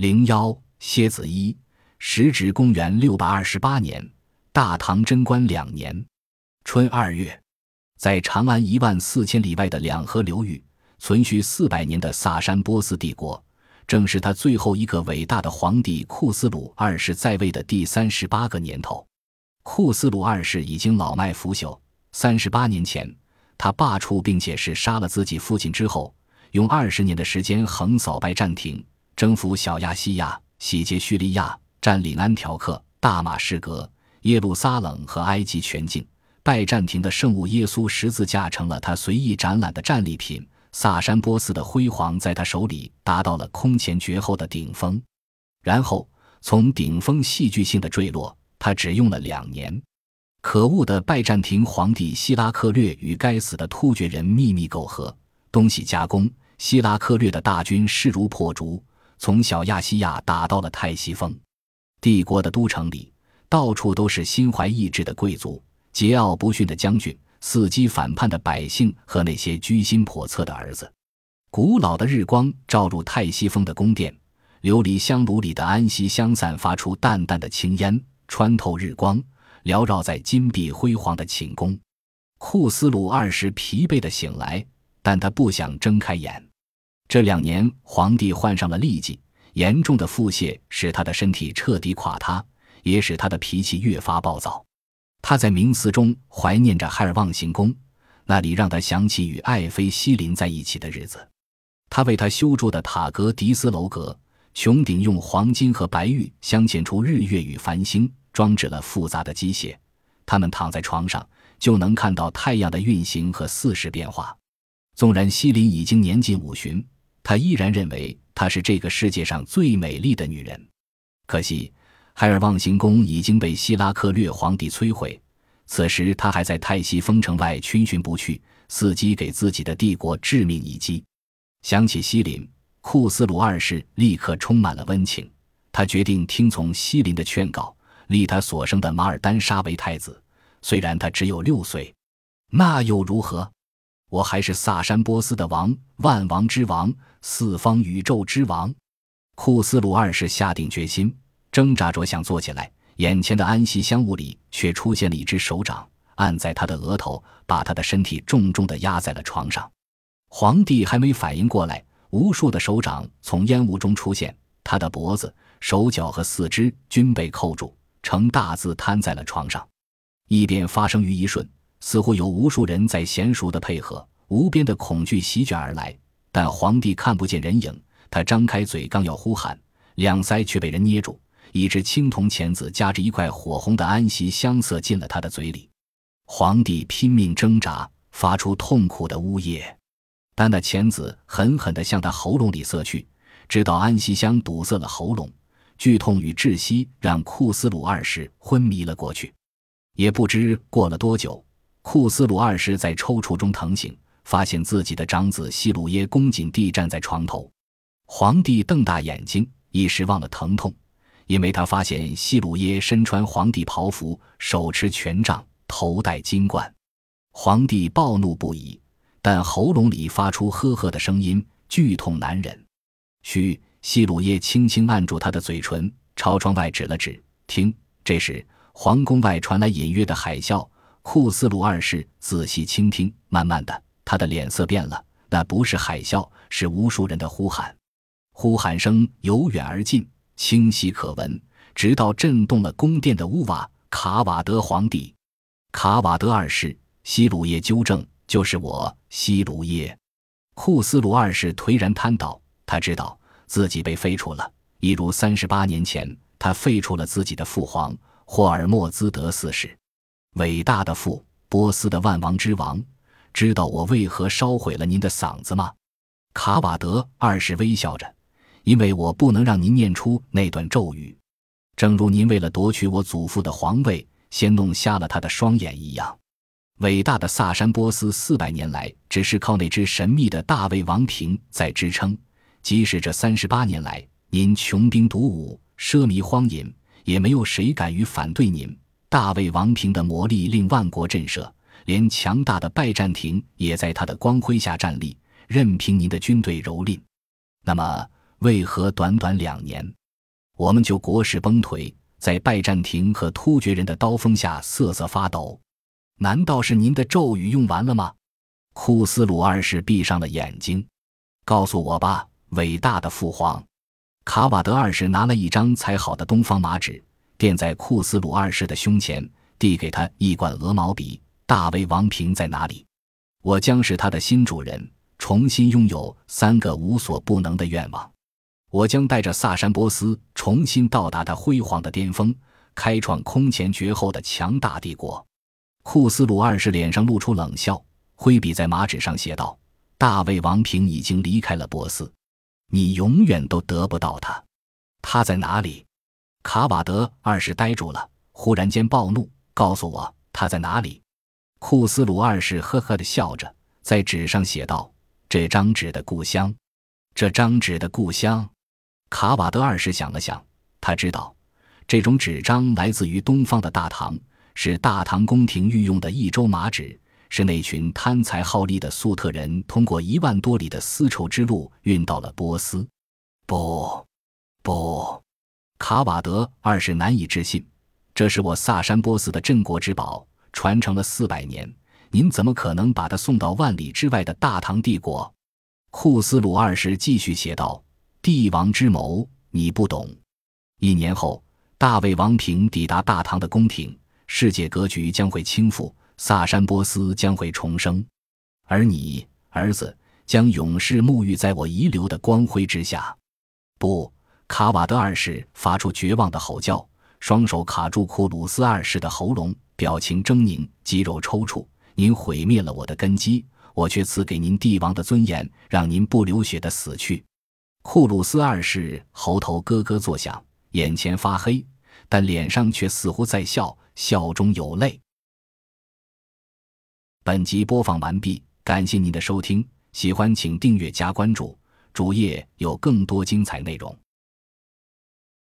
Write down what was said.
零幺蝎子一，时值公元六百二十八年，大唐贞观两年春二月，在长安一万四千里外的两河流域，存续四百年的萨珊波斯帝国，正是他最后一个伟大的皇帝库斯鲁二世在位的第三十八个年头。库斯鲁二世已经老迈腐朽，三十八年前，他罢黜并且是杀了自己父亲之后。用二十年的时间横扫拜占庭，征服小亚细亚，洗劫叙利亚，占领安条克、大马士革、耶路撒冷和埃及全境。拜占庭的圣物耶稣十字架成了他随意展览的战利品。萨珊波斯的辉煌在他手里达到了空前绝后的顶峰。然后从顶峰戏剧性的坠落，他只用了两年。可恶的拜占庭皇帝希拉克略与该死的突厥人秘密苟合，东西夹攻。希拉克略的大军势如破竹，从小亚细亚打到了泰西峰。帝国的都城里，到处都是心怀意志的贵族、桀骜不驯的将军、伺机反叛的百姓和那些居心叵测的儿子。古老的日光照入泰西峰的宫殿，琉璃香炉里的安息香散发出淡淡的青烟，穿透日光，缭绕在金碧辉煌的寝宫。库斯鲁二世疲惫的醒来，但他不想睁开眼。这两年，皇帝患上了痢疾，严重的腹泻使他的身体彻底垮塌，也使他的脾气越发暴躁。他在冥思中怀念着海尔旺行宫，那里让他想起与爱妃西林在一起的日子。他为他修筑的塔格迪斯楼阁，穹顶用黄金和白玉镶嵌出日月与繁星，装置了复杂的机械。他们躺在床上，就能看到太阳的运行和四时变化。纵然西林已经年近五旬。他依然认为她是这个世界上最美丽的女人。可惜，海尔望行宫已经被希拉克略皇帝摧毁。此时，他还在泰西封城外逡巡不去，伺机给自己的帝国致命一击。想起西林，库斯鲁二世立刻充满了温情。他决定听从西林的劝告，立他所生的马尔丹沙为太子。虽然他只有六岁，那又如何？我还是萨珊波斯的王，万王之王，四方宇宙之王。库斯鲁二世下定决心，挣扎着想坐起来，眼前的安息香雾里却出现了一只手掌，按在他的额头，把他的身体重重地压在了床上。皇帝还没反应过来，无数的手掌从烟雾中出现，他的脖子、手脚和四肢均被扣住，呈大字瘫在了床上。异变发生于一瞬。似乎有无数人在娴熟的配合，无边的恐惧席卷而来。但皇帝看不见人影，他张开嘴刚要呼喊，两腮却被人捏住。一只青铜钳子夹着一块火红的安息香塞进了他的嘴里。皇帝拼命挣扎，发出痛苦的呜咽，但那钳子狠狠地向他喉咙里塞去，直到安息香堵塞了喉咙。剧痛与窒息让库斯鲁二世昏迷了过去。也不知过了多久。库斯鲁二世在抽搐中疼醒，发现自己的长子西鲁耶恭谨地站在床头。皇帝瞪大眼睛，一时忘了疼痛，因为他发现西鲁耶身穿皇帝袍服，手持权杖，头戴金冠。皇帝暴怒不已，但喉咙里发出呵呵的声音，剧痛难忍。嘘，西鲁耶轻轻按住他的嘴唇，朝窗外指了指，听。这时，皇宫外传来隐约的海啸。库斯鲁二世仔细倾听，慢慢的，他的脸色变了。那不是海啸，是无数人的呼喊。呼喊声由远而近，清晰可闻，直到震动了宫殿的屋瓦。卡瓦德皇帝，卡瓦德二世，西鲁耶纠正，就是我，西鲁耶。库斯鲁二世颓然瘫倒，他知道自己被废除了，一如三十八年前，他废除了自己的父皇霍尔莫兹德四世。伟大的父，波斯的万王之王，知道我为何烧毁了您的嗓子吗？卡瓦德二世微笑着，因为我不能让您念出那段咒语，正如您为了夺取我祖父的皇位，先弄瞎了他的双眼一样。伟大的萨珊波斯四百年来，只是靠那只神秘的大卫王瓶在支撑。即使这三十八年来，您穷兵黩武、奢靡荒淫，也没有谁敢于反对您。大卫王平的魔力令万国震慑，连强大的拜占庭也在他的光辉下站立，任凭您的军队蹂躏。那么，为何短短两年，我们就国势崩颓，在拜占庭和突厥人的刀锋下瑟瑟发抖？难道是您的咒语用完了吗？库斯鲁二世闭上了眼睛。告诉我吧，伟大的父皇。卡瓦德二世拿了一张裁好的东方麻纸，垫在库斯鲁二世的胸前，递给他一管鹅毛笔。大卫王平在哪里？我将是他的新主人，重新拥有三个无所不能的愿望。我将带着萨珊波斯重新到达他辉煌的巅峰，开创空前绝后的强大帝国。库斯鲁二世脸上露出冷笑，挥笔在麻纸上写道：“大卫王平已经离开了波斯，你永远都得不到他。他在哪里？”卡瓦德二世呆住了，忽然间暴怒：“告诉我他在哪里！”库斯鲁二世呵呵地笑着，在纸上写道：“这张纸的故乡，这张纸的故乡。”卡瓦德二世想了想，他知道，这种纸张来自于东方的大唐，是大唐宫廷御用的一州麻纸，是那群贪财好利的粟特人通过一万多里的丝绸之路运到了波斯。不，不，卡瓦德二世难以置信，这是我萨珊波斯的镇国之宝。传承了四百年，您怎么可能把它送到万里之外的大唐帝国？库斯鲁二世继续写道：“帝王之谋，你不懂。一年后，大卫王平抵达大唐的宫廷，世界格局将会倾覆，萨珊波斯将会重生，而你，儿子，将永世沐浴在我遗留的光辉之下。”不，卡瓦德二世发出绝望的吼叫，双手卡住库鲁斯二世的喉咙。表情狰狞，肌肉抽搐。您毁灭了我的根基，我却赐给您帝王的尊严，让您不流血的死去。库鲁斯二世喉头咯咯作响，眼前发黑，但脸上却似乎在笑，笑中有泪。本集播放完毕，感谢您的收听，喜欢请订阅加关注，主页有更多精彩内容。